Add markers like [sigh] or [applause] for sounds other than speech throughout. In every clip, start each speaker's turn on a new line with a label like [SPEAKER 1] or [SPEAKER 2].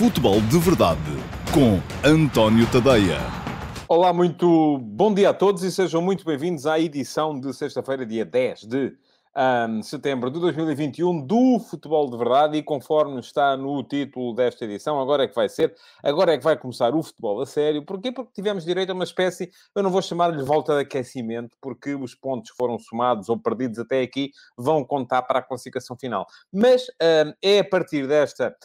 [SPEAKER 1] Futebol de Verdade com António Tadeia.
[SPEAKER 2] Olá, muito bom dia a todos e sejam muito bem-vindos à edição de sexta-feira, dia 10 de um, setembro de 2021 do Futebol de Verdade e conforme está no título desta edição, agora é que vai ser, agora é que vai começar o futebol a sério. Porquê? Porque tivemos direito a uma espécie, eu não vou chamar-lhe volta de aquecimento, porque os pontos foram somados ou perdidos até aqui vão contar para a classificação final. Mas um, é a partir desta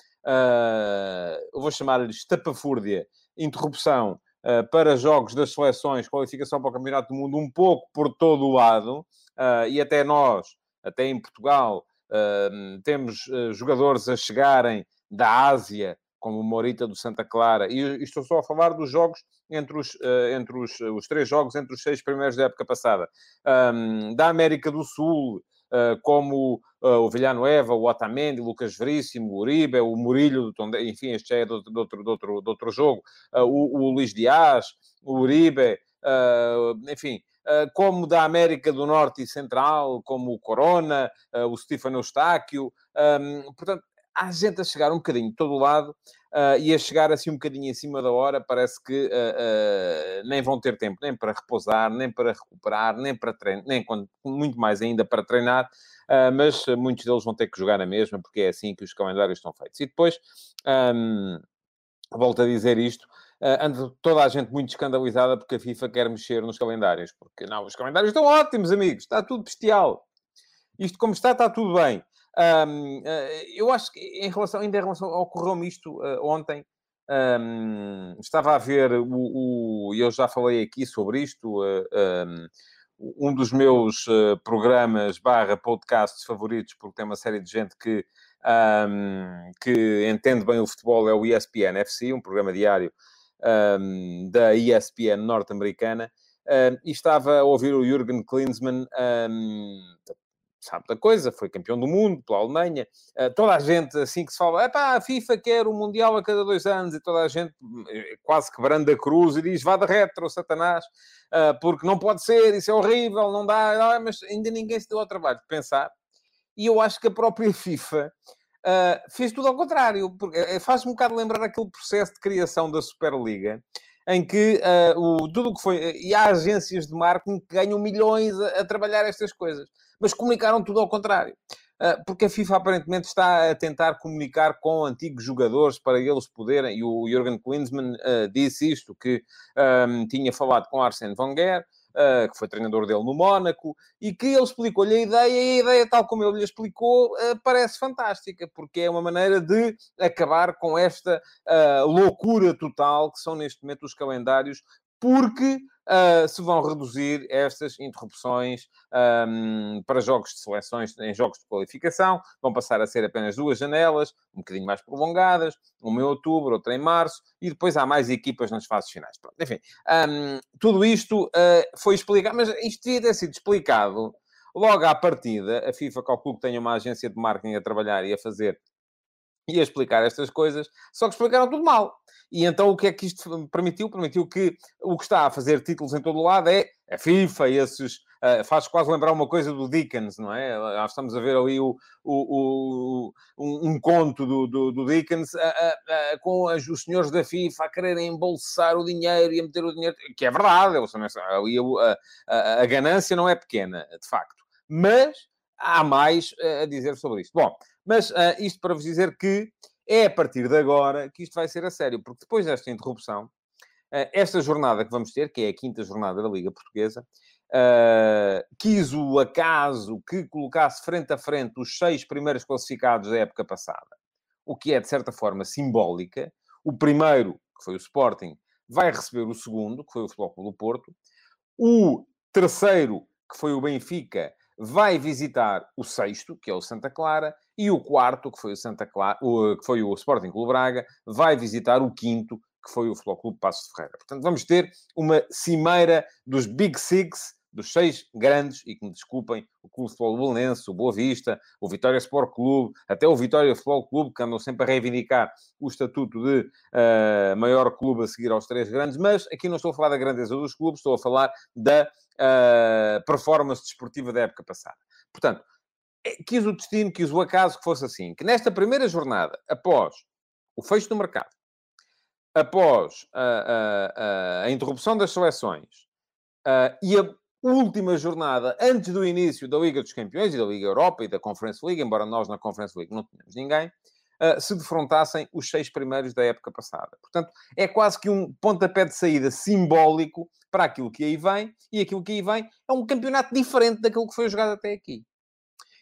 [SPEAKER 2] eu vou chamar-lhe estapafúrdia, interrupção uh, para jogos das seleções, qualificação para o Campeonato do Mundo, um pouco por todo o lado, uh, e até nós, até em Portugal, temos jogadores a chegarem da Ásia, como o Morita do Santa Clara, e estou só a falar dos jogos entre os, entre os, os três jogos entre os seis primeiros da época passada, da América do Sul, como uh, o Villanueva, o Otamendi, o Lucas Veríssimo, o Uribe, o Murilho, do enfim, este já é de outro, de outro, de outro, jogo, uh, o, o Luís Dias, o Uribe, enfim, como da América do Norte e Central, como o Corona, o Stefano Eustáquio, portanto, há gente a chegar um bocadinho de todo lado uh, e a chegar assim um bocadinho em cima da hora, parece que uh, uh, nem vão ter tempo nem para repousar, nem para recuperar, nem para treinar, nem quando, muito mais ainda para treinar, mas muitos deles vão ter que jogar na mesma, porque é assim que os calendários estão feitos. E depois, um, volto a dizer isto, Uh, anda toda a gente muito escandalizada porque a FIFA quer mexer nos calendários. Porque não, os calendários estão ótimos, amigos, está tudo bestial. Isto como está, está tudo bem. Um, eh, eu acho que em relação, ainda em relação, ocorreu-me isto uh, ontem. Um, estava a ver o, o, eu já falei aqui sobre isto, uh, um, um, dos meus uh, programas barra podcasts favoritos, porque tem uma série de gente que, que entende bem o futebol, é o ESPN FC, um programa diário da ESPN norte-americana. e estava a ouvir o Jürgen Klinsmann sabe da coisa, foi campeão do mundo pela Alemanha. Uh, toda a gente, assim que se fala, a FIFA quer o Mundial a cada dois anos, e toda a gente eh, quase quebrando a cruz e diz, vá de retro, Satanás, uh, porque não pode ser, isso é horrível, não dá, mas ainda ninguém se deu ao trabalho de pensar. E eu acho que a própria [laughs] FIFA uh, fez tudo ao contrário, porque faz-me um bocado lembrar aquele processo de criação da Superliga, em que uh, o, tudo o que foi. E há agências de marketing que ganham milhões a, a trabalhar estas coisas mas comunicaram tudo ao contrário. Ah, porque a FIFA aparentemente está a tentar comunicar com antigos jogadores para eles poderem, e o Jürgen Klinsmann uh, disse isto, que um, tinha falado com Arsene Wenger, uh, que foi treinador dele no Mónaco, e que ele explicou-lhe a ideia, e a ideia, tal como ele lhe explicou, uh, parece fantástica, porque é uma maneira de acabar com esta loucura total que são neste momento os calendários porque uh, se vão reduzir estas interrupções um, para jogos de seleções em jogos de qualificação, vão passar a ser apenas duas janelas, um bocadinho mais prolongadas, uma em outubro, outra em março, e depois há mais equipas nas fases finais. Pronto, enfim, um, tudo isto uh, foi explicado, mas isto devia ter sido explicado logo à partida. A FIFA calcula que tenha uma agência de marketing a trabalhar e a fazer e a explicar estas coisas, só que explicaram tudo mal. E então o que é que isto permitiu? Permitiu que o que está a fazer títulos em todo o lado é a FIFA, esses. Uh, faz quase lembrar uma coisa do Dickens, não é? Nós estamos a ver ali o, o, o um, um, conto do, do, do Dickens com os senhores da FIFA a quererem embolsar o dinheiro e a meter o dinheiro, que é verdade, a, ganância não é pequena, de facto. Mas há mais a dizer sobre isto. Bom, mas isto para vos dizer que é a partir de agora que isto vai ser a sério, porque depois desta interrupção, eh, esta jornada que vamos ter, que é a quinta jornada da Liga Portuguesa, Uh, quis o acaso que colocasse frente a frente os seis primeiros classificados da época passada, o que é, de certa forma, simbólica. O primeiro, que foi o Sporting, vai receber o segundo, que foi o Futebol Clube do Porto. O terceiro, que foi o Benfica, vai visitar o sexto, que é o Santa Clara, e o quarto, que foi o Santa Clara, o, que foi o Sporting Clube Braga, vai visitar o quinto, que foi o Futebol Clube Passo de Ferreira. Portanto, vamos ter uma cimeira dos Big Six, dos seis grandes, e que me desculpem, o Clube Futebol Belenense, o Boa Vista, o Vitória Sport Clube, até o Vitória Futebol Clube, que andam sempre a reivindicar o estatuto de uh, maior clube a seguir aos três grandes, mas aqui não estou a falar da grandeza dos clubes, estou a falar da uh, performance desportiva da época passada. Portanto, é, quis o destino, quis o acaso que fosse assim, que nesta primeira jornada, após o fecho do mercado, após a, a, a, a interrupção das seleções uh, e a última jornada antes do início da Liga dos Campeões e da Liga Europa e da Conference League, embora nós na Conference League não tenhamos ninguém, uh, se defrontassem os seis primeiros da época passada. Portanto, é quase que um pontapé de saída simbólico para aquilo que aí vem, e aquilo que aí vem é um campeonato diferente daquilo que foi jogado até aqui.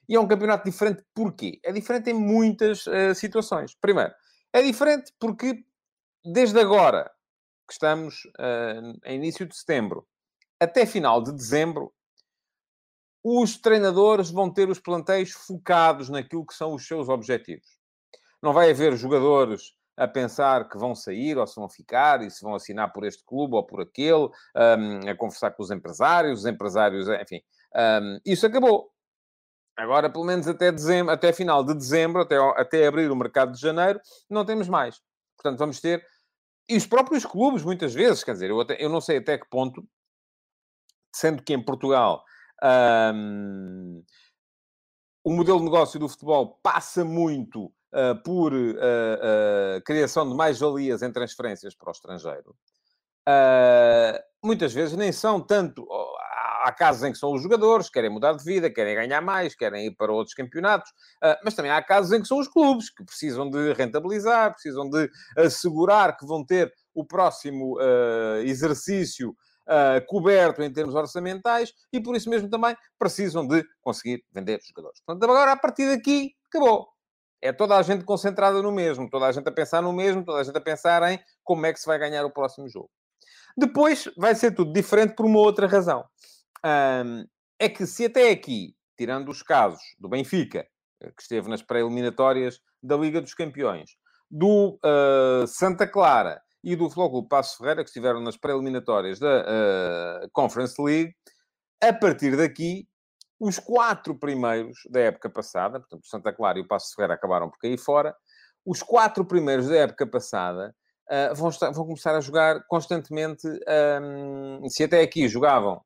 [SPEAKER 2] E é um campeonato diferente porquê? É diferente em muitas uh, situações. Primeiro, é diferente porque desde agora, que estamos uh, em início de setembro, até final de dezembro, os treinadores vão ter os plantéis focados naquilo que são os seus objetivos. Não vai haver jogadores a pensar que vão sair ou se vão ficar e se vão assinar por este clube ou por aquele, um, a conversar com os empresários, os empresários, enfim. Um, isso acabou. Agora, pelo menos até dezembro, até final de dezembro, até, até abrir o mercado de janeiro, não temos mais. Portanto, vamos ter. E os próprios clubes, muitas vezes, quer dizer, eu, até, eu não sei até que ponto, sendo que em Portugal um, o modelo de negócio do futebol passa muito uh, por uh, uh, criação de mais-valias em transferências para o estrangeiro, muitas vezes nem são tanto. Há casos em que são os jogadores, querem mudar de vida, querem ganhar mais, querem ir para outros campeonatos, mas também há casos em que são os clubes que precisam de rentabilizar, precisam de assegurar que vão ter o próximo exercício Uh, coberto em termos orçamentais e por isso mesmo também precisam de conseguir vender jogadores. Portanto, agora a partir daqui acabou é toda a gente concentrada no mesmo, toda a gente a pensar no mesmo, toda a gente a pensar em como é que se vai ganhar o próximo jogo. Depois vai ser tudo diferente por uma outra razão. Um, é que se até aqui, tirando os casos do Benfica, eh, que esteve nas pré-eliminatórias da Liga dos Campeões, do uh, Santa Clara e do Flóculo Passo Ferreira, que estiveram nas pré-eliminatórias da uh, Conference League, a partir daqui os quatro primeiros da época passada, portanto, Santa Clara e o Passo Ferreira acabaram por cair fora. Os quatro primeiros da época passada uh, vão, estar, vão, começar a jogar constantemente. Um, se até aqui jogavam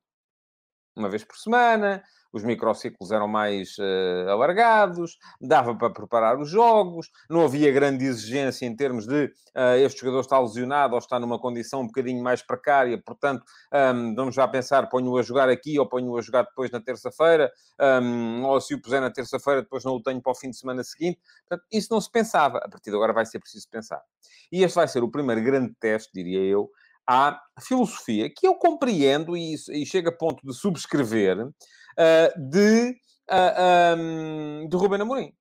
[SPEAKER 2] uma vez por semana, os microciclos eram mais uh, alargados, dava para preparar os jogos, não havia grande exigência em termos de uh, este jogador está lesionado ou está numa condição um bocadinho mais precária, portanto, um, vamos já pensar, ponho-o a jogar aqui ou ponho-o a jogar depois na terça-feira, um, ou se o puser na terça-feira, depois não o tenho para o fim de semana seguinte. Portanto, isso não se pensava. A partir de agora vai ser preciso pensar. E este vai ser o primeiro grande teste, diria eu, à filosofia, que eu compreendo e, e chego a ponto de subscrever, de, uh, ah, de Ruben Amorim,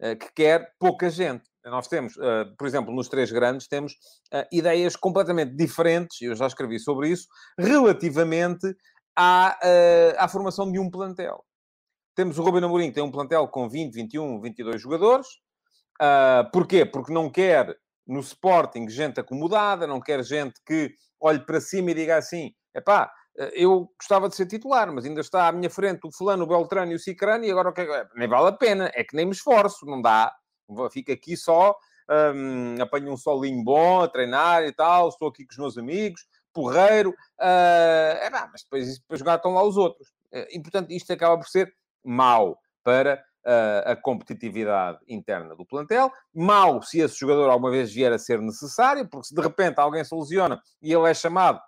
[SPEAKER 2] uh, que quer pouca gente. Nós temos, por exemplo, nos três grandes, temos ideias completamente diferentes, eu já escrevi sobre isso, relativamente à, à formação de um plantel. Temos o Ruben Amorim, que tem um plantel com 20, 21, 22 jogadores. Uh, porquê? Porque não quer no Sporting gente acomodada, não quer gente que olhe para cima e diga assim: epá, eu gostava de ser titular, mas ainda está à minha frente o fulano, o Beltrano e o Cicrano, e agora o que é... Nem vale a pena, é que nem me esforço, não dá. Fico aqui só, um, apanho um solinho bom a treinar e tal, estou aqui com os meus amigos, porreiro, uh, é pá, mas depois, depois jogar estão lá os outros. Eh, e, portanto, isto acaba por ser mau para uh, a competitividade interna do plantel. Mau se esse jogador alguma vez vier a ser necessário, porque se de repente alguém se lesiona e ele é chamado,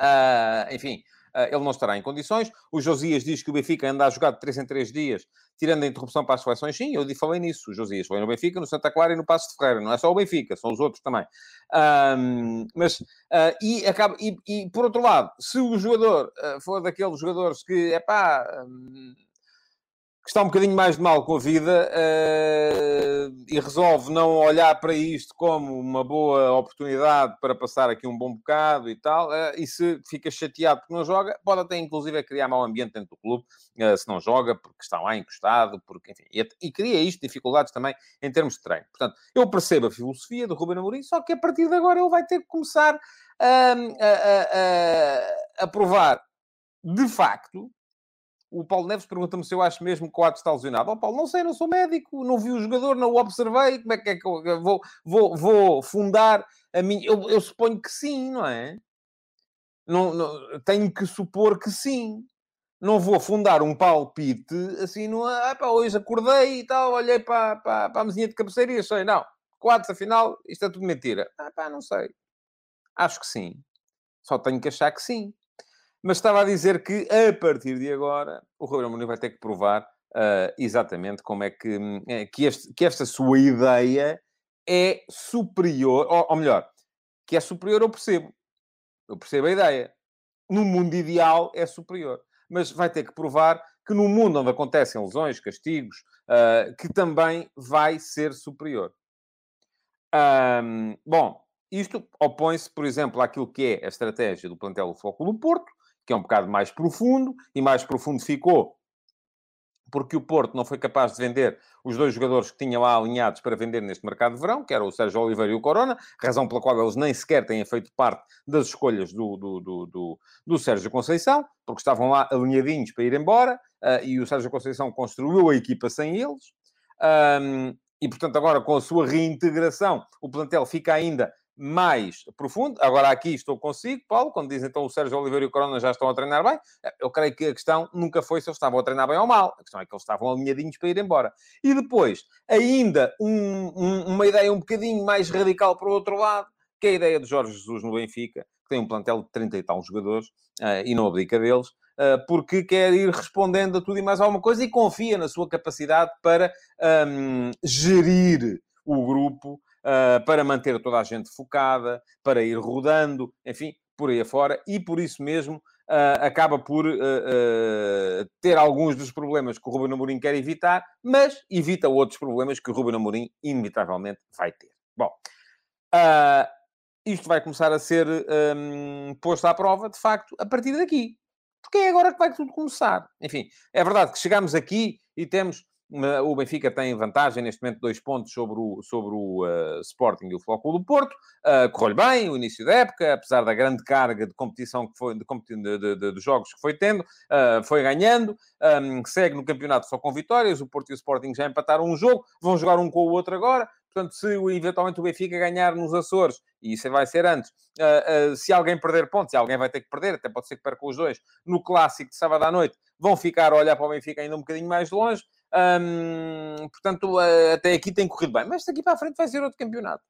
[SPEAKER 2] uh, enfim, uh, ele não estará em condições. O Josias diz que o Benfica anda a jogar de 3 em 3 dias, tirando a interrupção para as seleções. Sim, eu falei nisso. O Josias foi no Benfica, no Santa Clara e no Passo de Ferreira. Não é só o Benfica, são os outros também. Mas, uh, e, acaba, e, e, por outro lado, se o jogador for daqueles jogadores que, é pá, está um bocadinho mais de mal com a vida uh, e resolve não olhar para isto como uma boa oportunidade para passar aqui um bom bocado e tal, uh, e se fica chateado porque não joga, pode até inclusive criar mau ambiente dentro do clube, uh, se não joga, porque está lá encostado, porque, enfim, e, e, cria isto dificuldades também em termos de treino. Portanto, eu percebo a filosofia do Ruben Amorim, só que a partir de agora ele vai ter que começar a, a, a, a provar de facto o Paulo Neves pergunta-me se eu acho mesmo que o Atos está lesionado. Oh, Paulo, não sei, não sou médico, não vi o jogador, não o observei. Como é que é que eu vou, vou, vou fundar a minha. Eu, eu suponho que sim, não é? Não, não, tenho que supor que sim. Não vou fundar um palpite assim, não, ah, pá, hoje acordei e tal, olhei para, para, para a mesinha de cabeceira e achei, não, quartos, a final, isto é tudo mentira. Ah, pá, não sei. Acho que sim. Só tenho que achar que sim. Mas estava a dizer que, a partir de agora, o Ruben Amorim vai ter que provar uh, exatamente como é que, é, que, este, que esta sua ideia é superior, ou, ou melhor, que é superior, eu percebo. Eu percebo a ideia. No mundo ideal é superior. Mas vai ter que provar que no mundo onde acontecem lesões, castigos, uh, que também vai ser superior. Um, bom, isto opõe-se, por exemplo, àquilo que é a estratégia do plantel do Foco do Porto, que é um bocado mais profundo, e mais profundo ficou porque o Porto não foi capaz de vender os dois jogadores que tinha lá alinhados para vender neste mercado de verão, que eram o Sérgio Oliveira e o Corona, razão pela qual eles nem sequer têm feito parte das escolhas do, do, do, do, do Sérgio Conceição, porque estavam lá alinhadinhos para ir embora, uh, e o Sérgio Conceição construiu a equipa sem eles. Um, e, portanto, agora com a sua reintegração, o plantel fica ainda mais profundo. Agora aqui estou consigo, Paulo, quando diz então o Sérgio Oliveira e o Corona já estão a treinar bem. Eu creio que a questão nunca foi se eles estavam a treinar bem ou mal. A questão é que eles estavam alinhadinhos para ir embora. E depois, ainda um, um, uma ideia um bocadinho mais radical para o outro lado, que é a ideia de Jorge Jesus no Benfica, que tem um plantel de 30 e tal jogadores, uh, e não abdica deles, uh, porque quer ir respondendo a tudo e mais alguma coisa e confia na sua capacidade para um, gerir o grupo uh, para manter toda a gente focada, para ir rodando, enfim, por aí afora, e por isso mesmo uh, acaba por uh, ter alguns dos problemas que o Ruben Amorim quer evitar, mas evita outros problemas que o Ruben Amorim inevitavelmente vai ter. Bom, isto vai começar a ser um, posto à prova, de facto, a partir daqui. Porque é agora que vai tudo começar. Enfim, é verdade que chegamos aqui e temos o Benfica tem vantagem, neste momento, dois pontos sobre o, sobre o uh, Sporting e o Flóculo do Porto. Uh, Correu-lhe bem o início da época, apesar da grande carga de competição que foi, de, de, de, de jogos que foi tendo, uh, foi ganhando. Um, segue no campeonato só com vitórias. O Porto e o Sporting já empataram um jogo, vão jogar um com o outro agora. Portanto, se eventualmente o Benfica ganhar nos Açores, e isso vai ser antes, uh, uh, se alguém perder pontos, e alguém vai ter que perder, até pode ser que perca os dois, no clássico de sábado à noite, vão ficar a olhar para o Benfica ainda um bocadinho mais longe. Portanto, até aqui tem corrido bem. Mas daqui para a frente vai ser outro campeonato.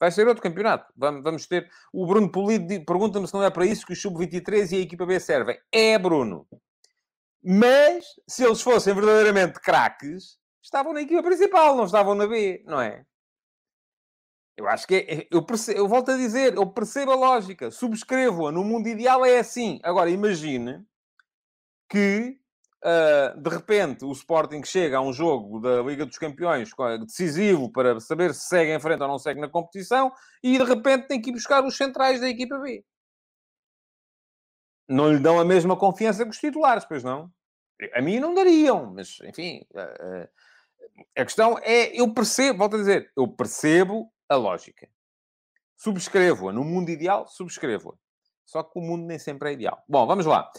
[SPEAKER 2] Vai ser outro campeonato. Vamos, ter. O Bruno Polido pergunta-me se não é para isso que o Sub-23 e a equipa B servem. É, Bruno. Mas, se eles fossem verdadeiramente craques, estavam na equipa principal, não estavam na B, não é? Eu acho que é, eu, percebo, eu volto a dizer, eu percebo a lógica, subscrevo-a. No mundo ideal é assim. Agora, imagine que Uh, de repente, o Sporting chega a um jogo da Liga dos Campeões decisivo para saber se segue em frente ou não segue na competição e de repente tem que ir buscar os centrais da equipa B. Não lhe dão a mesma confiança que os titulares, pois não? A mim não dariam, mas enfim. Uh, a questão é, eu percebo, volto a dizer, eu percebo a lógica. Subscrevo-a. No mundo ideal, subscrevo-a. Só que o mundo nem sempre é ideal. Bom, vamos lá.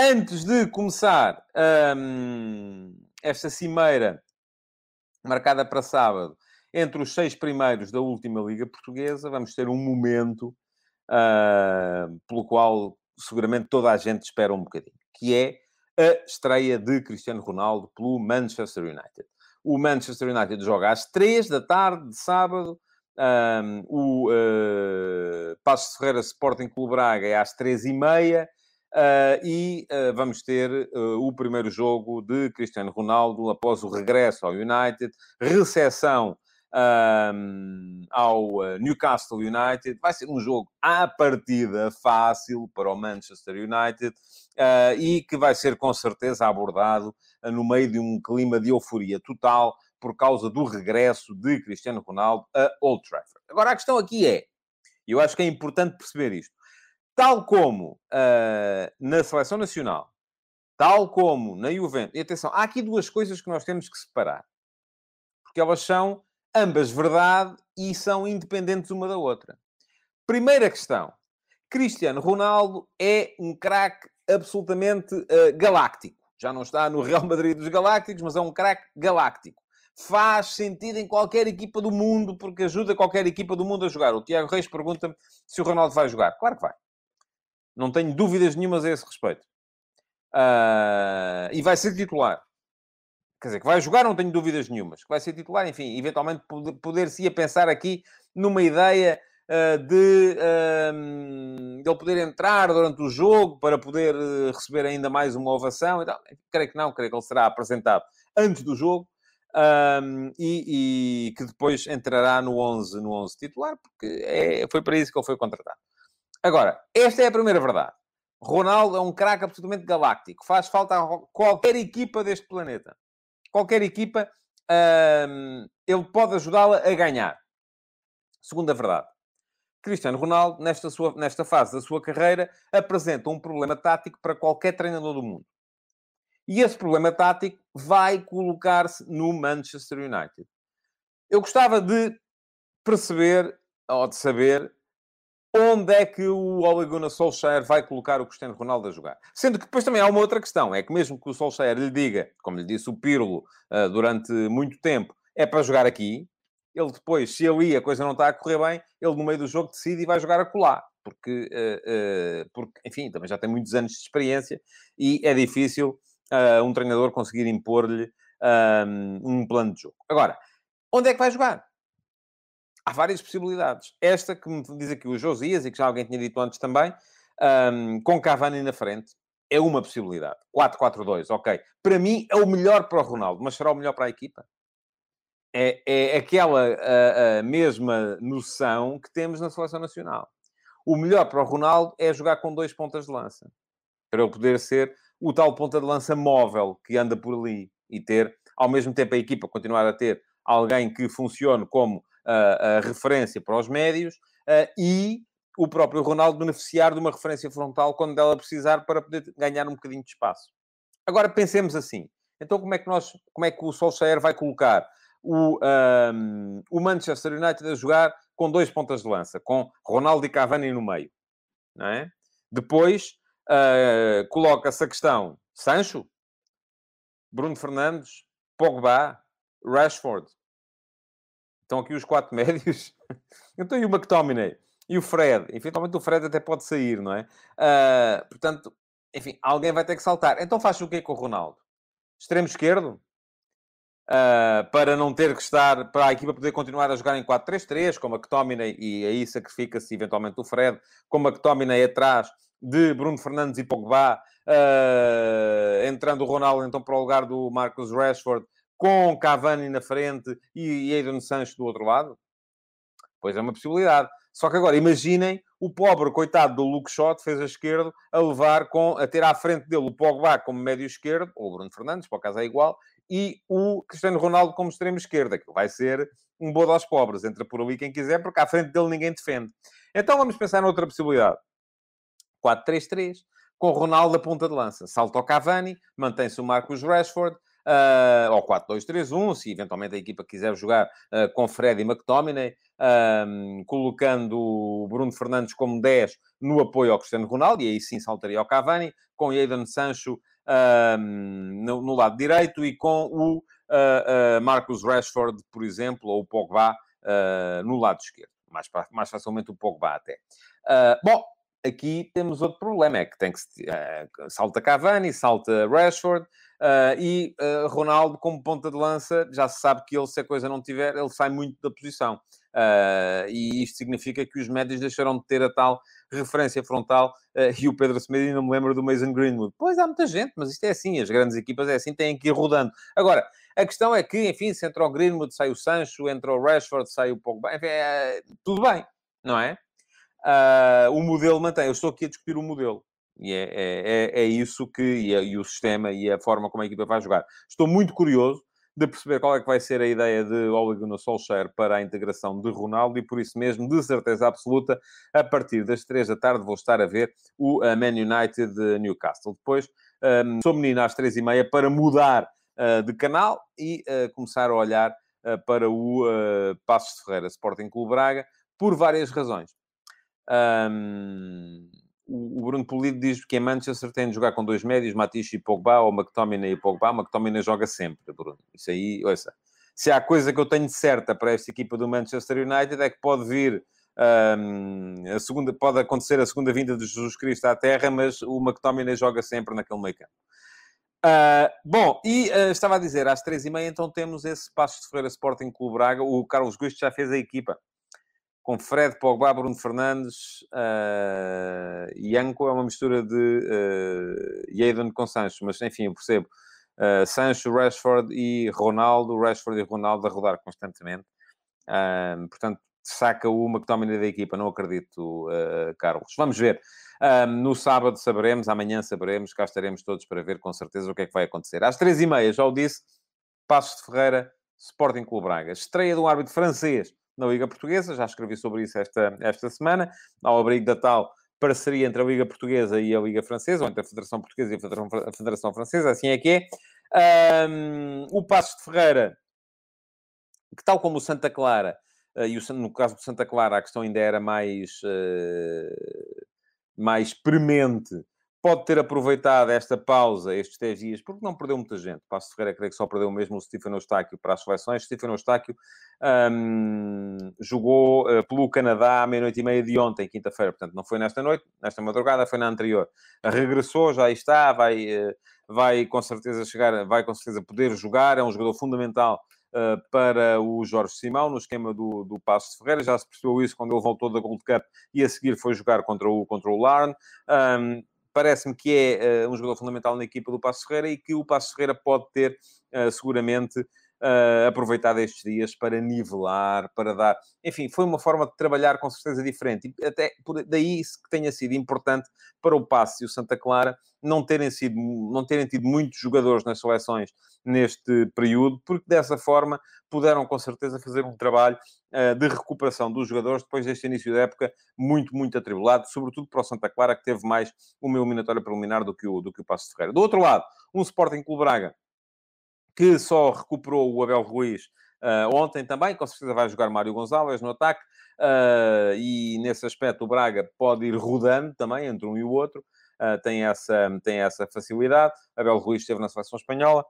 [SPEAKER 2] Antes de começar hum, esta cimeira marcada para sábado, entre os seis primeiros da última Liga Portuguesa, vamos ter um momento uh, pelo qual seguramente toda a gente espera um bocadinho, que é a estreia de Cristiano Ronaldo pelo Manchester United. O Manchester United joga às três da tarde de sábado, um, o uh, Passos Ferreira Sporting Clube Braga é às três e meia, Uh, e uh, vamos ter uh, o primeiro jogo de Cristiano Ronaldo após o regresso ao United, recepção ao Newcastle United. Vai ser um jogo à partida fácil para o Manchester United e que vai ser com certeza abordado no meio de um clima de euforia total por causa do regresso de Cristiano Ronaldo a Old Trafford. Agora a questão aqui é, e eu acho que é importante perceber isto tal como uh, na seleção nacional, tal como na Juventus. E atenção, há aqui duas coisas que nós temos que separar. Porque elas são ambas verdade e são independentes uma da outra. Primeira questão. Cristiano Ronaldo é um craque absolutamente uh, galáctico. Já não está no Real Madrid dos Galácticos, mas é um craque galáctico. Faz sentido em qualquer equipa do mundo, porque ajuda qualquer equipa do mundo a jogar. O Tiago Reis pergunta-me se o Ronaldo vai jogar. Claro que vai. Não tenho dúvidas nenhumas a esse respeito. Uh, e vai ser titular. quer dizer, que vai jogar, não tenho dúvidas nenhumas, que vai ser titular, enfim, eventualmente poder-se ir pensar aqui numa ideia uh, de, uh, de ele poder entrar durante o jogo para poder receber ainda mais uma ovação e tal. Creio que não, creio que ele será apresentado antes do jogo. E, e, que depois entrará no 11, no 11 titular, porque é, foi para isso que ele foi contratado. Agora, esta é a primeira verdade. Ronaldo é um craque absolutamente galáctico. Faz falta a qualquer equipa deste planeta. Qualquer equipa, ele pode ajudá-la a ganhar. Segunda verdade. Cristiano Ronaldo, nesta, sua, nesta fase da sua carreira, apresenta um problema tático para qualquer treinador do mundo. E esse problema tático vai colocar-se no Manchester United. Eu gostava de perceber, ou de saber, onde é que o Ole Gunnar Solskjaer vai colocar o Cristiano Ronaldo a jogar. Sendo que depois também há uma outra questão, é que mesmo que o Solskjaer lhe diga, como lhe disse o Pirlo uh, durante muito tempo, é para jogar aqui, ele depois, se ali a coisa não está a correr bem, ele no meio do jogo decide e vai jogar a colar. Porque, uh, uh, porque enfim, também já tem muitos anos de experiência e é difícil um treinador conseguir impor-lhe um plano de jogo. Agora, onde é que vai jogar? Há várias possibilidades. Esta que me diz aqui o Josias, e que já alguém tinha dito antes também, um, com Cavani na frente, é uma possibilidade. 4-4-2, ok. Para mim é o melhor para o Ronaldo, mas será o melhor para a equipa? É, é aquela a, a mesma noção que temos na seleção nacional. O melhor para o Ronaldo é jogar com dois pontas de lança. Para ele poder ser o tal ponta de lança móvel que anda por ali e ter, ao mesmo tempo, a equipa continuar a ter alguém que funcione como a referência para os médios e o próprio Ronaldo beneficiar de uma referência frontal quando dela precisar para poder ganhar um bocadinho de espaço. Agora pensemos assim. Então como é que nós, como é que o Solskjaer vai colocar o, um, o Manchester United a jogar com dois pontas de lança, com Ronaldo e Cavani no meio, não é? Depois uh, coloca-se a questão Sancho, Bruno Fernandes, Pogba, Rashford, Estão aqui os quatro [laughs] médios. então, e o McTominay? E o Fred? Eventualmente o Fred até pode sair, não é? Uh, portanto, enfim, alguém vai ter que saltar. Então faz o quê com o Ronaldo? Extremo esquerdo? Uh, para não ter que estar, para a equipa poder continuar a jogar em 4-3-3, com McTominay, e aí sacrifica-se eventualmente o Fred, com McTominay atrás de Bruno Fernandes e Pogba, uh, entrando o Ronaldo então para o lugar do Marcus Rashford, com Cavani na frente e Aiden Sancho do outro lado? Pois é uma possibilidade. Só que agora, imaginem o pobre coitado do Luke Shot fez a esquerdo a levar com, a ter à frente dele o Pogba como médio esquerdo, ou o Bruno Fernandes, por acaso é igual, e o Cristiano Ronaldo como extremo esquerdo. Aquilo vai ser um bodo aos pobres. Entra por ali quem quiser, porque à frente dele ninguém defende. Então vamos pensar noutra possibilidade. 4-3-3, com o Ronaldo a ponta de lança. Salta ao Cavani, mantém-se o Marcos Rashford, uh, ou 4-2-3-1, se eventualmente a equipa quiser jogar uh, com Fred e McTominay, colocando o Bruno Fernandes como 10 no apoio ao Cristiano Ronaldo, e aí sim saltaria ao Cavani, com Jadon Sancho no, no, lado direito e com o uh, Marcus Rashford, por exemplo, ou o Pogba no lado esquerdo. Mais, mais facilmente o Pogba até. bom, aqui temos outro problema, é que tem que uh, salta Cavani, salta Rashford uh, e uh, Ronaldo como ponta de lança, já se sabe que ele, se a coisa não tiver, ele sai muito da posição. e isto significa que os médios deixarão de ter a tal referência frontal e o Pedro Semedo me lembro do Mason Greenwood. Pois há muita gente, mas isto é assim, as grandes equipas é assim, têm que ir rodando. Agora, a questão é que, enfim, se entra o Greenwood, sai o Sancho, entra o Rashford, sai o Pogba, enfim, é, tudo bem, não é? uh, o modelo mantém. Eu estou aqui a discutir o modelo. E é, é, é, é isso que... E, é, e, o sistema e a forma como a equipa vai jogar. Estou muito curioso de perceber qual é que vai ser a ideia de Ole Gunnar Solskjaer para a integração de Ronaldo e por isso mesmo, de certeza absoluta, a partir das três da tarde vou estar a ver o uh, Man United Newcastle. Depois um, sou menino às três e meia para mudar uh, de canal e uh, começar a olhar para o Passos de Ferreira Sporting Clube Braga por várias razões. Um, o Bruno Polido diz que em Manchester tem de jogar com dois médios, Matisse e Pogba, ou McTominay e Pogba. McTominay joga sempre, Bruno. Isso aí, ouça. Se há coisa que eu tenho certa para esta equipa do Manchester United é que pode vir um, a segunda, pode acontecer a segunda vinda de Jesus Cristo à Terra, mas o McTominay joga sempre naquele meio campo. Uh, bom, e uh, estava a dizer, às três e meia, então temos esse Passos de Ferreira Sporting Clube Braga. O Carlos Gusto já fez a equipa. Com Fred, Pogba, Bruno Fernandes uh, e. É uma mistura de uh, Yaden com Sancho. Mas, enfim, eu percebo. Uh, Sancho, Rashford e Ronaldo. Rashford e Ronaldo a rodar constantemente. Uh, portanto, saca uma que toma da equipa. Não acredito, Carlos. Vamos ver. No sábado saberemos, amanhã saberemos, cá estaremos todos para ver com certeza o que é que vai acontecer. Às três e meia, já o disse, Passos de Ferreira, Sporting Clube Braga. Estreia do árbitro francês na Liga Portuguesa, já escrevi sobre isso esta, esta semana, ao abrigo da tal parceria entre a Liga Portuguesa e a Liga Francesa, ou entre a Federação Portuguesa e a Federação, a Federação Francesa, assim é que é. Um, o Passos de Ferreira, que tal como o Santa Clara, uh, e o, no caso do Santa Clara a questão ainda era mais... Uh, mais premente, pode ter aproveitado esta pausa, estes 10 dias, porque não perdeu muita gente. Passo Ferreira, creio que só perdeu mesmo o Stefano Eustáquio para as seleções. Stefano Eustáquio um, jogou uh, pelo Canadá à meia-noite e meia de ontem, quinta-feira. Portanto, não foi nesta noite, nesta madrugada, foi na anterior. Regressou, já está, vai, uh, vai com certeza chegar, vai com certeza poder jogar. É um jogador fundamental Uh, para o Jorge Simão, no esquema do, do Passo de Ferreira. Já se percebeu isso quando ele voltou da Gold Cup e a seguir foi jogar contra o, contra o Larne. Um, Parece-me que é uh, um jogador fundamental na equipa do Passo Ferreira e que o Passo Ferreira pode ter uh, seguramente uh, aproveitado estes dias para nivelar, para dar. Enfim, foi uma forma de trabalhar com certeza diferente. E até por daí que tenha sido importante para o Passo e o Santa Clara não terem, sido, não terem tido muitos jogadores nas seleções neste período, porque dessa forma puderam com certeza fazer um trabalho uh, de recuperação dos jogadores depois deste início da época muito, muito atribulado, sobretudo para o Santa Clara, que teve mais uma eliminatória preliminar do que o, do que o Passo Ferreira. Do outro lado, um Sporting Clube Braga que só recuperou o Abel Ruiz uh, ontem também, com certeza vai jogar Mário Gonçalves no ataque, uh, e nesse aspecto o Braga pode ir rodando também entre um e o outro, uh, tem, essa, tem essa facilidade. Abel Ruiz esteve na seleção espanhola,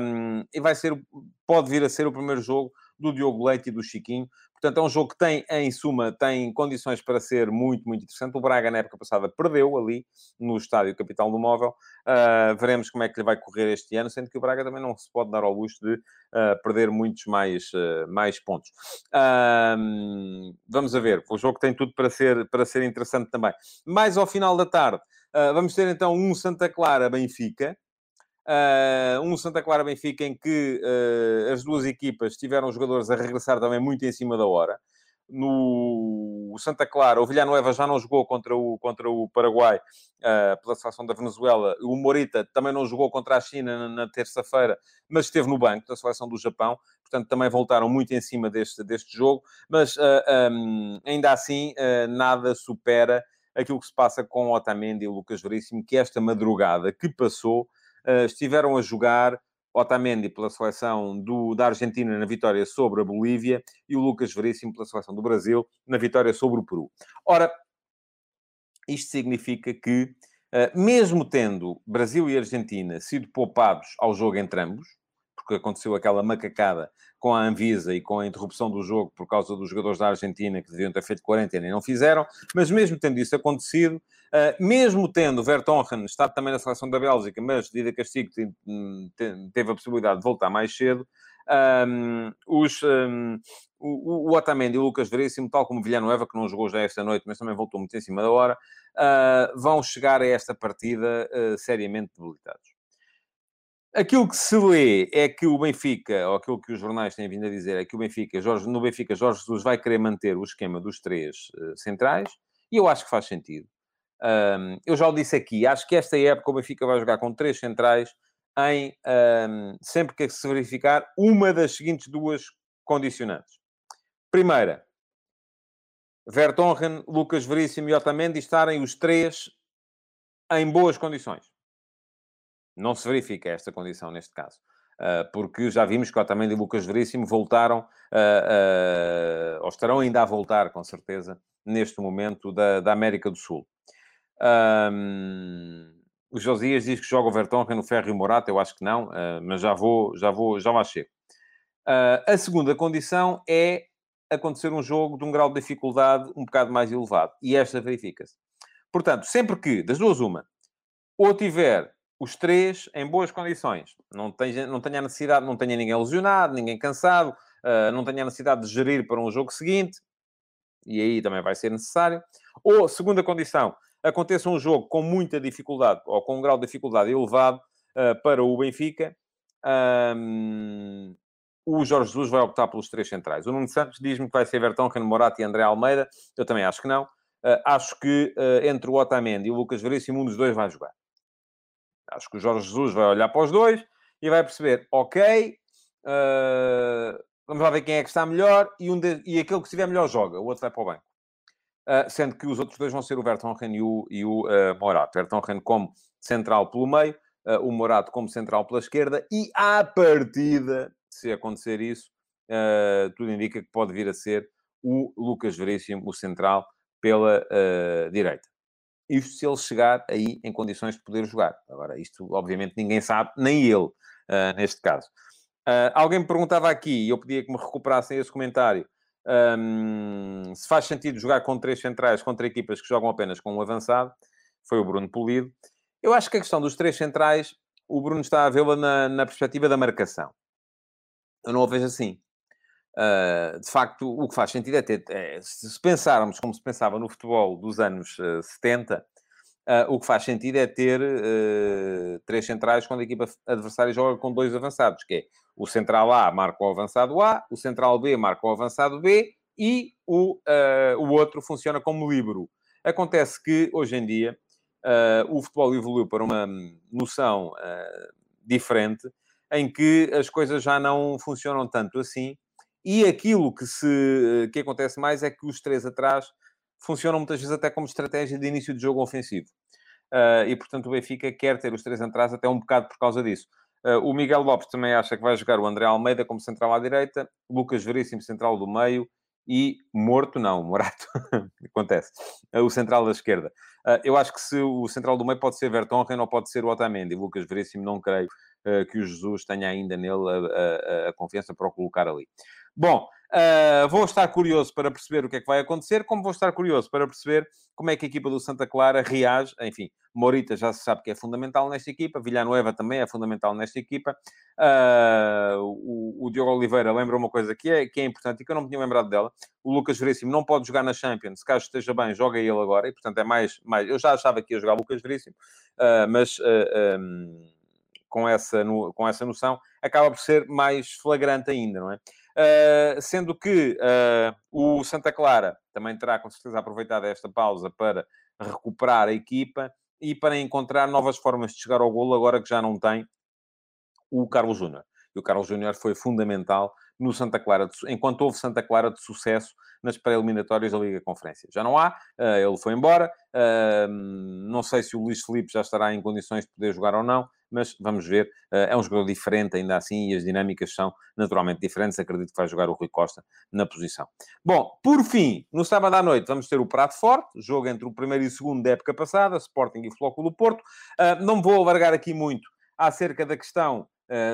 [SPEAKER 2] um, e vai ser, pode vir a ser o primeiro jogo do Diogo Leite e do Chiquinho. Portanto, é um jogo que tem, em suma, tem condições para ser muito, muito interessante. O Braga, na época passada, perdeu ali no estádio Capital do Móvel. Uh, veremos como é que lhe vai correr este ano, sendo que o Braga também não se pode dar ao luxo de uh, perder muitos mais, uh, mais pontos. vamos a ver. O jogo tem tudo para ser, para ser interessante também. Mais ao final da tarde, vamos ter então um Santa Clara-Benfica. Uh, um Santa Clara Benfica em que uh, as duas equipas tiveram jogadores a regressar também muito em cima da hora. No Santa Clara, o Villanueva já não jogou contra o, contra o Paraguai uh, pela seleção da Venezuela. O Morita também não jogou contra a China na, na terça-feira, mas esteve no banco da seleção do Japão. Portanto, também voltaram muito em cima deste, deste jogo. Mas um, ainda assim, nada supera aquilo que se passa com Otamendi e Lucas Veríssimo, que esta madrugada que passou estiveram a jogar Otamendi pela seleção do, da Argentina na vitória sobre a Bolívia e o Lucas Veríssimo pela seleção do Brasil na vitória sobre o Peru. Ora, isto significa que, uh, mesmo tendo Brasil e Argentina sido poupados ao jogo entre ambos, porque aconteceu aquela macacada com a Anvisa e com a interrupção do jogo por causa dos jogadores da Argentina que deviam ter feito quarentena e não fizeram, mas mesmo tendo isso acontecido, uh, mesmo tendo Vertonghen estado também na seleção da Bélgica, mas devido a castigo teve a possibilidade de voltar mais cedo, um, os, um, o, o Otamendi e o Lucas Veríssimo, tal como Villanueva, que não jogou já esta noite, mas também voltou muito em cima da hora, uh, vão chegar a esta partida uh, seriamente debilitados. Aquilo que se lê é que o Benfica, ou aquilo que os jornais têm vindo a dizer, é que o Benfica, Jorge, no Benfica, Jorge Jesus vai querer manter o esquema dos três uh, centrais, e eu acho que faz sentido. Um, eu já o disse aqui, acho que esta época o Benfica vai jogar com três centrais em um, sempre que se verificar uma das seguintes duas condicionantes. Primeira, Vertonghen, Lucas Veríssimo e Otamendi estarem os três em boas condições. Não se verifica esta condição neste caso. Uh, porque já vimos que Otamendi e Lucas Veríssimo voltaram, uh, uh, ou estarão ainda a voltar, com certeza, neste momento da, da América do Sul. Um, o Josias diz que joga o Vertonghen no Ferro e o Morata, eu acho que não, mas já vou, já vou, já lá chego. a segunda condição é acontecer um jogo de um grau de dificuldade um bocado mais elevado, e esta verifica-se. Portanto, sempre que, das duas uma, ou tiver os três em boas condições. Não tenha, não tenha necessidade, não tenha ninguém lesionado, ninguém cansado, uh, não tenha necessidade de gerir para um jogo seguinte, e aí também vai ser necessário. Ou, segunda condição, aconteça um jogo com muita dificuldade, ou com um grau de dificuldade elevado uh, para o Benfica, um, o Jorge Jesus vai optar pelos três centrais. O Nuno Santos diz-me que vai ser Vertonghen, Morato e André Almeida. Eu também acho que não. Uh, acho que uh, entre o Otamendi e o Lucas Veríssimo, um dos dois vai jogar. Acho que o Jorge Jesus vai olhar para os dois e vai perceber, ok, uh, vamos lá ver quem é que está melhor e, um de, e aquele que estiver melhor joga, o outro vai para o banco. sendo que os outros dois vão ser o Vertonghen e o, e o Morato. Vertonghen como central pelo meio, o Morato como central pela esquerda e à partida se acontecer isso, uh, tudo indica que pode vir a ser o Lucas Veríssimo, o central, pela uh, direita. Isto se ele chegar aí em condições de poder jogar. Agora, isto obviamente ninguém sabe, nem ele, uh, neste caso. alguém me perguntava aqui, e eu pedia que me recuperassem esse comentário, um, se faz sentido jogar com três centrais contra equipas que jogam apenas com um avançado. Foi o Bruno Polido. Eu acho que a questão dos três centrais, o Bruno está a vê-la na, na perspectiva da marcação eu não o vejo assim. Uh, de facto, o que faz sentido é ter, é, se pensarmos como se pensava no futebol dos anos uh, 70, uh, o que faz sentido é ter uh, três centrais quando a equipa adversária joga com dois avançados, que é o central A marca o avançado A, o central B marca o avançado B e o, o outro funciona como livro. Acontece que, hoje em dia, o futebol evoluiu para uma noção diferente, em que as coisas já não funcionam tanto assim. E aquilo que, se, que acontece mais é que os três atrás funcionam muitas vezes até como estratégia de início de jogo ofensivo. Uh, e, portanto, o Benfica quer ter os três atrás até um bocado por causa disso. Uh, o Miguel Lopes também acha que vai jogar o André Almeida como central à direita, Lucas Veríssimo central do meio e morto, não, [laughs] Morato, acontece, uh, o central da esquerda. eu acho que se o central do meio pode ser Vertonghen ou pode ser o Otamendi, Lucas Veríssimo não creio eh, que o Jesus tenha ainda nele a, a, a confiança para o colocar ali. Bom, uh, vou estar curioso para perceber o que é que vai acontecer, como vou estar curioso para perceber como é que a equipa do Santa Clara reage. Enfim, Morita já se sabe que é fundamental nesta equipa, Villanueva também é fundamental nesta equipa. Uh, o, o, Diogo Oliveira lembra uma coisa que é, que é importante e que eu não me tinha lembrado dela. O Lucas Veríssimo não pode jogar na Champions, caso esteja bem, joga ele agora, e portanto é mais. mais eu já achava que ia jogar Lucas Veríssimo, uh, mas. Um, com essa, com essa noção, acaba por ser mais flagrante ainda, não é? Uh, sendo que uh, o Santa Clara também terá com certeza aproveitado esta pausa para recuperar a equipa e para encontrar novas formas de chegar ao golo, agora que já não tem o Carlos Júnior. E o Carlos Júnior foi fundamental no Santa Clara, de, enquanto houve Santa Clara de sucesso nas pré-eliminatórias da Liga Conferência. Já não há, uh, ele foi embora. Uh, não sei se o Luís Felipe já estará em condições de poder jogar ou não, mas vamos ver. Uh, é um jogador diferente ainda assim e as dinâmicas são naturalmente diferentes. Acredito que vai jogar o Rui Costa na posição. Bom, por fim, no sábado à noite vamos ter o Prato Forte, jogo entre o primeiro e o segundo da época passada, Sporting e Flóculo do Porto. não vou alargar aqui muito acerca da questão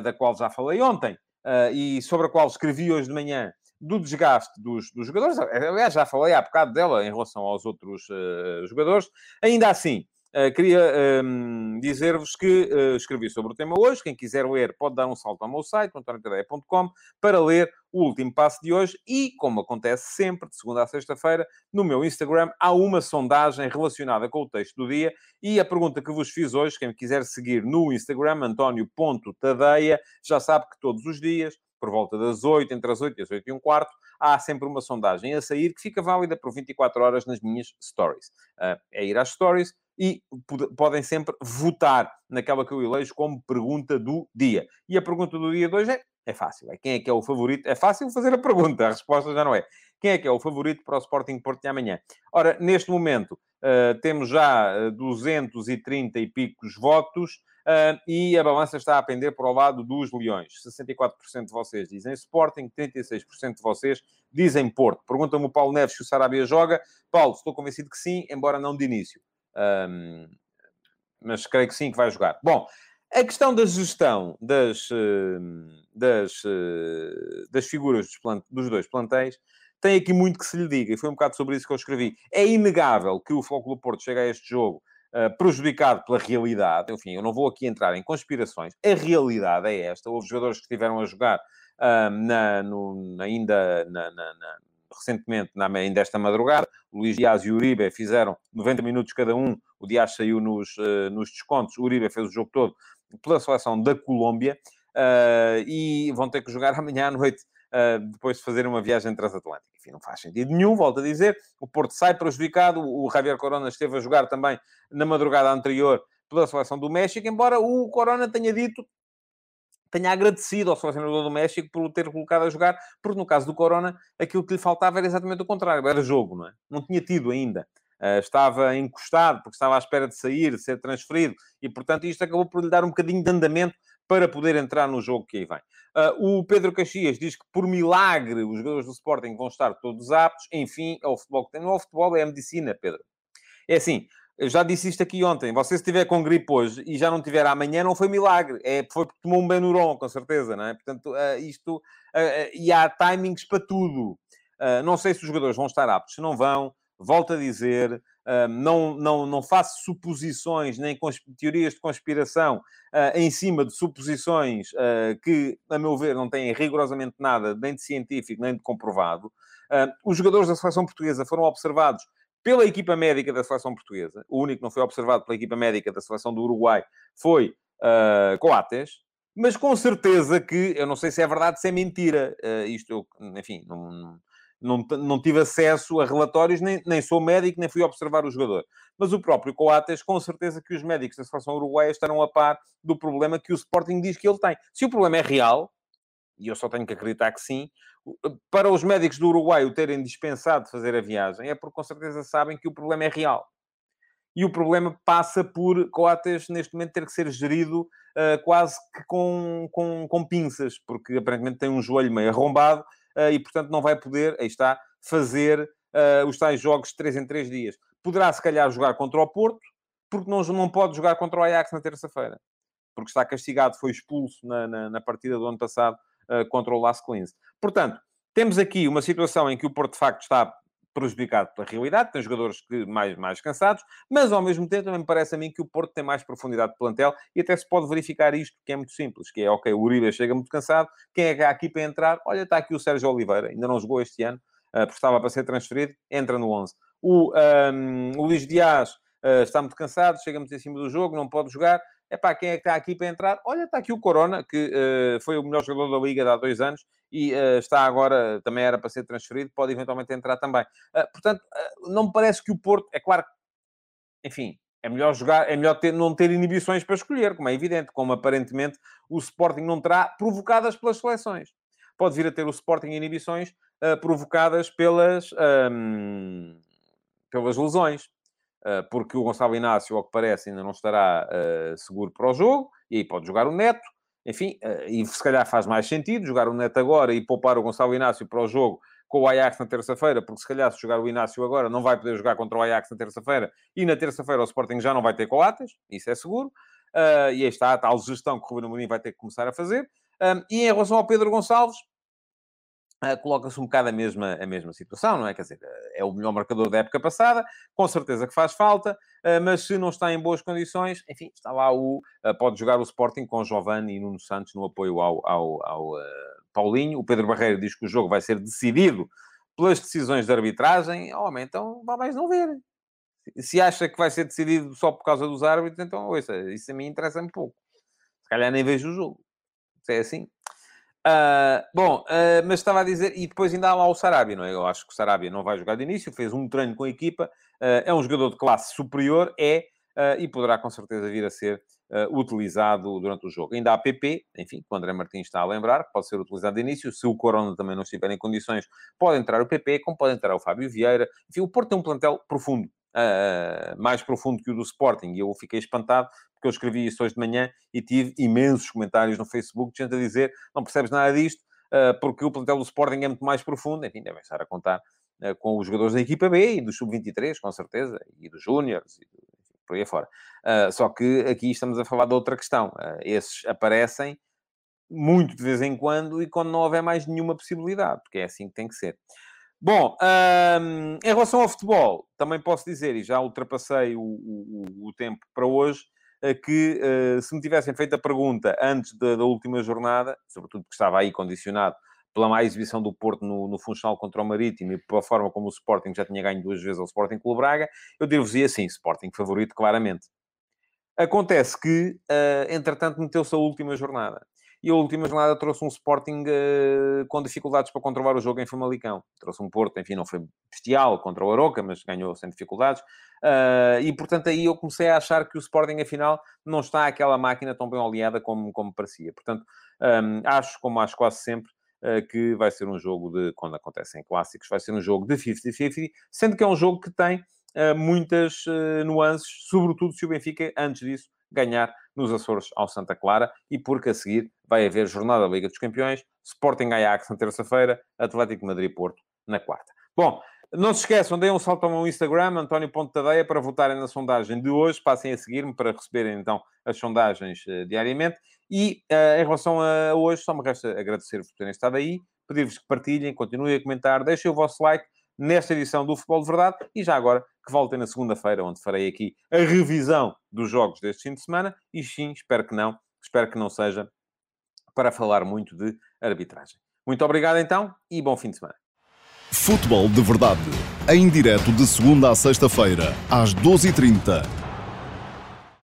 [SPEAKER 2] da qual já falei ontem, uh, e sobre a qual escrevi hoje de manhã, do desgaste dos, dos, jogadores. Aliás, já falei há bocado dela em relação aos outros uh, jogadores. Ainda assim, queria um, ehm, dizer-vos que uh, escrevi sobre o tema hoje. Quem quiser ler pode dar um salto ao meu site, antoniotadeia.com, para ler o último passo de hoje. E, como acontece sempre, de segunda a sexta-feira, no meu Instagram há uma sondagem relacionada com o texto do dia. E a pergunta que vos fiz hoje, quem quiser seguir no Instagram, antonio.tadeia, já sabe que todos os dias por volta das 8, entre as 8 e as 8 e um quarto, há sempre uma sondagem a sair que fica válida por 24 horas nas minhas stories. Uh, é ir às stories, e podem sempre votar naquela que eu elejo como pergunta do dia. E a pergunta do dia de hoje é, é fácil. É quem é que é o favorito? É fácil fazer a pergunta, a resposta já não é. Quem é que é o favorito para o Sporting Porto de amanhã? Ora, neste momento, uh, temos já 230 eh, e picos votos uh, e a balança está a pender para o lado dos Leões. 64% de vocês dizem Sporting, 36% de vocês dizem Porto. Pergunta-me o Paulo Neves se o Sarabia joga. Paulo, estou convencido que sim, embora não de início. Um, mas creio que sim, que vai jogar. Bom, a questão da gestão das, das, das figuras dos, plant, dos dois plantéis tem aqui muito que se lhe diga, e foi um bocado sobre isso que eu escrevi. É inegável que o Flóculo Porto chega a este jogo uh, prejudicado pela realidade. Enfim, eu não vou aqui entrar em conspirações. A realidade é esta. Houve jogadores que estiveram a jogar uh, na, no, ainda na, na, na, recentemente, ainda esta madrugada. Luís Dias e Uribe fizeram 90 minutos cada um. O Dias saiu nos, uh, nos descontos. O Uribe fez o jogo todo pela seleção da Colômbia. e vão ter que jogar [laughs] amanhã à noite uh, depois de fazer uma viagem transatlântica. Enfim, não faz sentido nenhum, volto a dizer. O Porto sai prejudicado. O Javier Corona esteve a jogar também na madrugada anterior pela seleção do México, embora o Corona tenha dito tenha agradecido ao selecionador do México por o ter colocado a jogar, porque no caso do Corona, aquilo que lhe faltava era exatamente o contrário, era jogo, não é? Não tinha tido ainda. Uh, estava encostado, porque estava à espera de sair, de ser transferido, e portanto isto acabou por lhe dar um bocadinho de andamento para poder entrar no jogo que aí vem. Uh, o Pedro Caxias diz que, por milagre, os jogadores do Sporting vão estar todos aptos. Enfim, é o futebol que tem. Não é o futebol, é a medicina, Pedro. É assim, eu já disse isto aqui ontem. Você, se estiver com gripe hoje e já não tiver amanhã, não foi milagre. É, foi porque tomou um Benuron, com certeza, não é? Portanto, uh, isto... Uh, e há timings para tudo. não sei se os jogadores vão estar aptos. Se não vão, volto a dizer, não, não, não faço suposições nem teorias de conspiração em cima de suposições que, a meu ver, não têm rigorosamente nada nem de científico nem de comprovado. Os jogadores da seleção portuguesa foram observados pela equipa médica da seleção portuguesa. O único que não foi observado pela equipa médica da seleção do Uruguai foi uh, Coates. Mas com certeza que, eu não sei se é verdade, se é mentira. isto, enfim, não, não, não tive acesso a relatórios, nem, nem sou médico, nem fui observar o jogador. Mas o próprio Coates, com certeza que os médicos da seleção uruguaia estarão a par do problema que o Sporting diz que ele tem. Se o problema é real, e eu só tenho que acreditar que sim, para os médicos do Uruguai o terem dispensado de fazer a viagem, é porque com certeza sabem que o problema é real. E o problema passa por Coates, neste momento, ter que ser gerido uh, quase que com, com, com pinças, porque aparentemente tem um joelho meio arrombado eh, e, portanto, não vai poder, aí está, fazer uh, os tais jogos de 3 em 3 dias. Poderá, se calhar, jogar contra o Porto, porque não, não pode jogar contra o Ajax na terça-feira. Porque está castigado, foi expulso na, na, na partida do ano passado uh, contra o Las Clins. Portanto, temos aqui uma situação em que o Porto, de facto, está prejudicado pela realidade, tem jogadores que mais, mais cansados, mas ao mesmo tempo também me parece a mim que o Porto tem mais profundidade de plantel e até se pode verificar isto, que é muito simples, que é, ok, o Uribe chega muito cansado, quem é que há aqui para entrar? Olha, está aqui o Sérgio Oliveira, ainda não jogou este ano, uh, estava para ser transferido, entra no 11. O, um, o Luís Dias uh, está muito cansado, chega muito em cima do jogo, não pode jogar, é para quem é que está aqui para entrar? Olha, está aqui o Corona, que uh, foi o melhor jogador da Liga há dois anos e uh, está agora, também era para ser transferido, pode eventualmente entrar também. Uh, portanto, não me parece que o Porto, é claro, enfim, é melhor jogar, é melhor ter, não ter inibições para escolher, como é evidente, como aparentemente o Sporting não terá, provocadas pelas seleções. Pode vir a ter o Sporting inibições provocadas pelas, um, pelas lesões. Eh, porque o Gonçalo Inácio, ao que parece, ainda não estará uh, seguro para o jogo, e aí pode jogar o Neto, enfim, uh, e se calhar faz mais sentido jogar o Neto agora e poupar o Gonçalo Inácio para o jogo com o Ajax na terça-feira, porque se calhar se jogar o Inácio agora não vai poder jogar contra o Ajax na terça-feira, e na terça-feira o Sporting já não vai ter coates, isso é seguro, e aí está a tal gestão que o Ruben Amorim vai ter que começar a fazer. e em relação ao Pedro Gonçalves, Uh, coloca-se um bocado a mesma, a mesma situação, não é? Quer dizer, eh, é o melhor marcador da época passada, com certeza que faz falta, uh, mas se não está em boas condições, enfim, está lá o... Uh, pode jogar o Sporting com Giovanni e Nuno Santos no apoio ao, ao, ao Paulinho. O Pedro Barreiro diz que o jogo vai ser decidido pelas decisões de arbitragem. Homem, então vá mais não ver. Se acha que vai ser decidido só por causa dos árbitros, então, ouça, isso a mim interessa-me pouco. Se calhar nem vejo o jogo. Se é assim... Uh, bom, uh, mas estava a dizer, e depois ainda há lá o Sarabia, não é? Eu acho que o Sarabia não vai jogar de início, fez um treino com a equipa, uh, é um jogador de classe superior, é, e poderá com certeza vir a ser utilizado durante o jogo. Ainda há PP, enfim, que o André Martins está a lembrar, pode ser utilizado de início, se o Corona também não estiver em condições, pode entrar o PP, como pode entrar o Fábio Vieira. Enfim, o Porto tem um plantel profundo, uh, mais profundo que o do Sporting. E eu fiquei espantado, porque eu escrevi isso hoje de manhã e tive imensos comentários no Facebook de gente a dizer não percebes nada disto, uh, porque o plantel do Sporting é muito mais profundo. Enfim, devem estar a contar uh, com os jogadores da equipa B e do Sub-23, com certeza, e dos Júniors, e do, enfim, por aí afora. só que aqui estamos a falar de outra questão. esses aparecem muito de vez em quando e quando não houver mais nenhuma possibilidade, porque é assim que tem que ser. Bom, um, em relação ao futebol, também posso dizer, e já ultrapassei o, o, o tempo para hoje, uh, que uh, se me tivessem feito a pergunta antes da, da, última jornada, sobretudo porque estava aí condicionado pela má exibição do Porto no, no Funchal contra o Marítimo e pela forma como o Sporting já tinha ganho duas vezes ao Sporting Clube Braga, eu dir-vos-ia assim, Sporting favorito, claramente. Acontece que, uh, entretanto, meteu-se a última jornada e a última jornada trouxe um Sporting uh, com dificuldades para controlar o jogo em Famalicão. Trouxe um Porto, enfim, não foi bestial contra o Aroca, mas ganhou sem dificuldades. Uh, e, portanto, aí eu comecei a achar que o Sporting, afinal, não está aquela máquina tão bem oleada como, como parecia. Portanto, um, ehm, acho, como acho quase sempre, uh, que vai ser um jogo de, quando acontecem clássicos, vai ser um jogo de 50-50, sendo que é um jogo que tem muitas nuances, sobretudo se o Benfica, antes disso, ganhar nos Açores ao Santa Clara e porque a seguir vai haver jornada da Liga dos Campeões, Sporting Ajax na terça-feira, Atlético Madrid-Porto na quarta. Bom, não se esqueçam, deem um salto ao meu Instagram, António Ponte Tadeia, para votarem na sondagem de hoje. Passem a seguir-me para receberem, então, as sondagens uh, diariamente. E, uh, em relação a hoje, só me resta agradecer-vos por terem estado aí, pedir-vos que partilhem, continuem a comentar, deixem o vosso like, nesta edição do Futebol de Verdade e já agora que voltem na segunda-feira, onde farei aqui a revisão dos jogos deste fim de semana e sim, espero que não, espero que não seja para falar muito de arbitragem. Muito obrigado então e bom fim de semana.
[SPEAKER 1] Futebol de Verdade, em direto de segunda a sexta-feira, às 12h30